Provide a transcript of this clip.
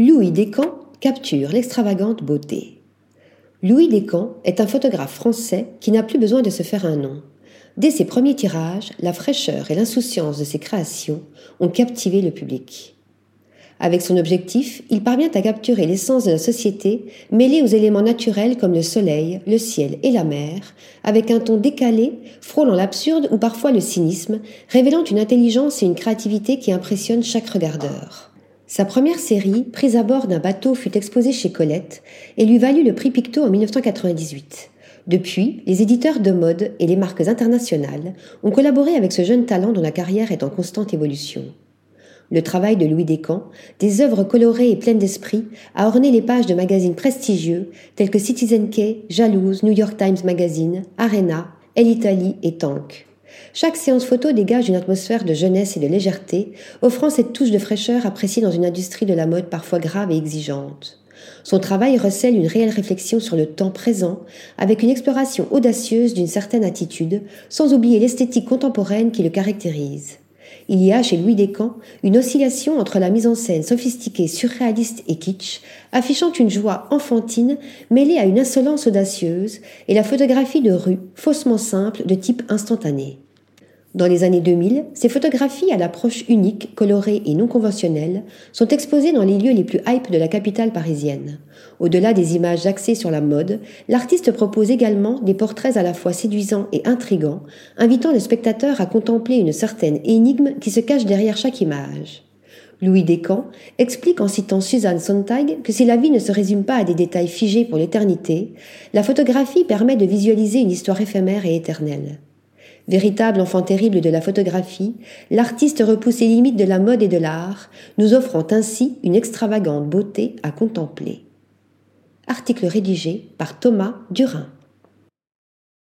Louis Descamps capture l'extravagante beauté. Louis Descamps est un photographe français qui n'a plus besoin de se faire un nom. Dès ses premiers tirages, la fraîcheur et l'insouciance de ses créations ont captivé le public. Avec son objectif, il parvient à capturer l'essence de la société mêlée aux éléments naturels comme le soleil, le ciel et la mer, avec un ton décalé, frôlant l'absurde ou parfois le cynisme, révélant une intelligence et une créativité qui impressionnent chaque regardeur. Sa première série, prise à bord d'un bateau, fut exposée chez Colette et lui valut le prix Picto en 1998. Depuis, les éditeurs de mode et les marques internationales ont collaboré avec ce jeune talent dont la carrière est en constante évolution. Le travail de Louis Descamps, des œuvres colorées et pleines d'esprit, a orné les pages de magazines prestigieux tels que Citizen K, Jalouse, New York Times Magazine, Arena, Elle Italie et Tank. Chaque séance photo dégage une atmosphère de jeunesse et de légèreté, offrant cette touche de fraîcheur appréciée dans une industrie de la mode parfois grave et exigeante. Son travail recèle une réelle réflexion sur le temps présent, avec une exploration audacieuse d'une certaine attitude, sans oublier l'esthétique contemporaine qui le caractérise. Il y a chez Louis Descamps une oscillation entre la mise en scène sophistiquée, surréaliste et kitsch, affichant une joie enfantine mêlée à une insolence audacieuse, et la photographie de rue, faussement simple, de type instantané. Dans les années 2000, ces photographies à l'approche unique, colorée et non conventionnelle sont exposées dans les lieux les plus hype de la capitale parisienne. Au-delà des images axées sur la mode, l'artiste propose également des portraits à la fois séduisants et intrigants, invitant le spectateur à contempler une certaine énigme qui se cache derrière chaque image. Louis Descamps explique en citant Suzanne Sontag que si la vie ne se résume pas à des détails figés pour l'éternité, la photographie permet de visualiser une histoire éphémère et éternelle. Véritable enfant terrible de la photographie, l'artiste repousse les limites de la mode et de l'art, nous offrant ainsi une extravagante beauté à contempler. Article rédigé par Thomas Durin.